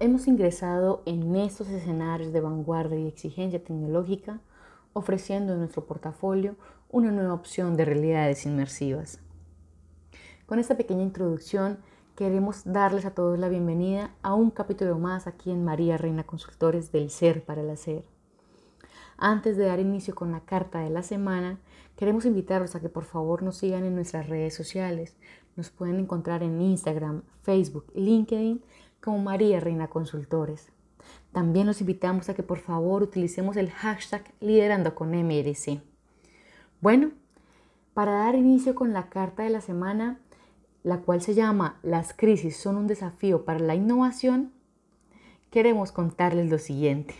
hemos ingresado en estos escenarios de vanguardia y exigencia tecnológica, ofreciendo en nuestro portafolio una nueva opción de realidades inmersivas. Con esta pequeña introducción, queremos darles a todos la bienvenida a un capítulo más aquí en María Reina Consultores del Ser para el Hacer. Antes de dar inicio con la carta de la semana, queremos invitarlos a que por favor nos sigan en nuestras redes sociales. Nos pueden encontrar en Instagram, Facebook LinkedIn como María Reina Consultores. También los invitamos a que por favor utilicemos el hashtag liderando con MRC. Bueno, para dar inicio con la carta de la semana, la cual se llama Las crisis son un desafío para la innovación, queremos contarles lo siguiente.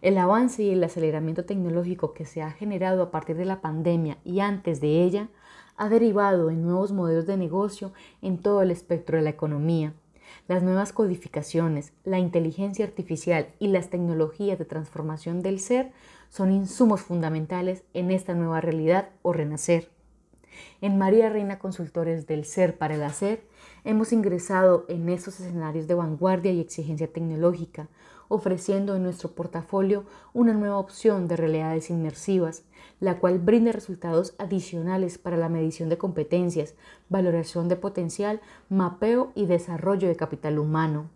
El avance y el aceleramiento tecnológico que se ha generado a partir de la pandemia y antes de ella ha derivado en nuevos modelos de negocio en todo el espectro de la economía. Las nuevas codificaciones, la inteligencia artificial y las tecnologías de transformación del ser son insumos fundamentales en esta nueva realidad o renacer. En María Reina Consultores del Ser para el Hacer hemos ingresado en estos escenarios de vanguardia y exigencia tecnológica, ofreciendo en nuestro portafolio una nueva opción de realidades inmersivas, la cual brinda resultados adicionales para la medición de competencias, valoración de potencial, mapeo y desarrollo de capital humano.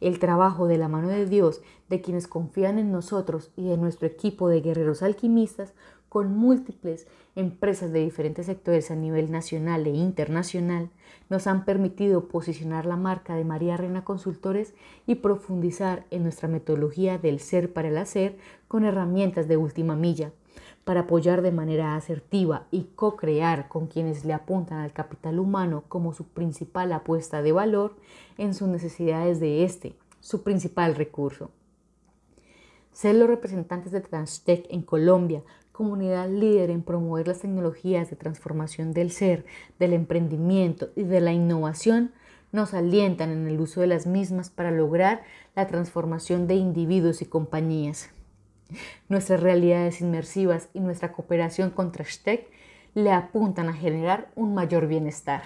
El trabajo de la mano de Dios, de quienes confían en nosotros y de nuestro equipo de guerreros alquimistas, con múltiples empresas de diferentes sectores a nivel nacional e internacional, nos han permitido posicionar la marca de María Reina Consultores y profundizar en nuestra metodología del ser para el hacer con herramientas de última milla, para apoyar de manera asertiva y co-crear con quienes le apuntan al capital humano como su principal apuesta de valor en sus necesidades de este, su principal recurso. Ser los representantes de Transtech en Colombia comunidad líder en promover las tecnologías de transformación del ser, del emprendimiento y de la innovación, nos alientan en el uso de las mismas para lograr la transformación de individuos y compañías. Nuestras realidades inmersivas y nuestra cooperación con Trashtech le apuntan a generar un mayor bienestar.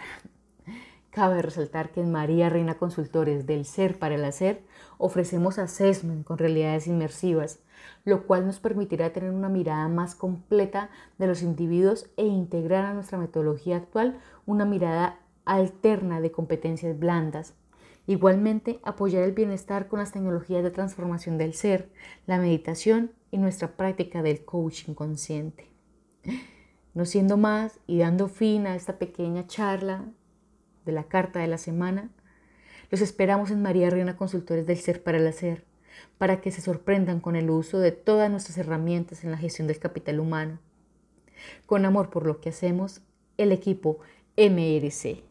Cabe resaltar que en María Reina Consultores del Ser para el Hacer ofrecemos assessment con realidades inmersivas, lo cual nos permitirá tener una mirada más completa de los individuos e integrar a nuestra metodología actual una mirada alterna de competencias blandas. Igualmente, apoyar el bienestar con las tecnologías de transformación del ser, la meditación y nuestra práctica del coaching consciente. No siendo más y dando fin a esta pequeña charla de la carta de la semana, los esperamos en María Reina Consultores del Ser para el Hacer, para que se sorprendan con el uso de todas nuestras herramientas en la gestión del capital humano. Con amor por lo que hacemos, el equipo MRC.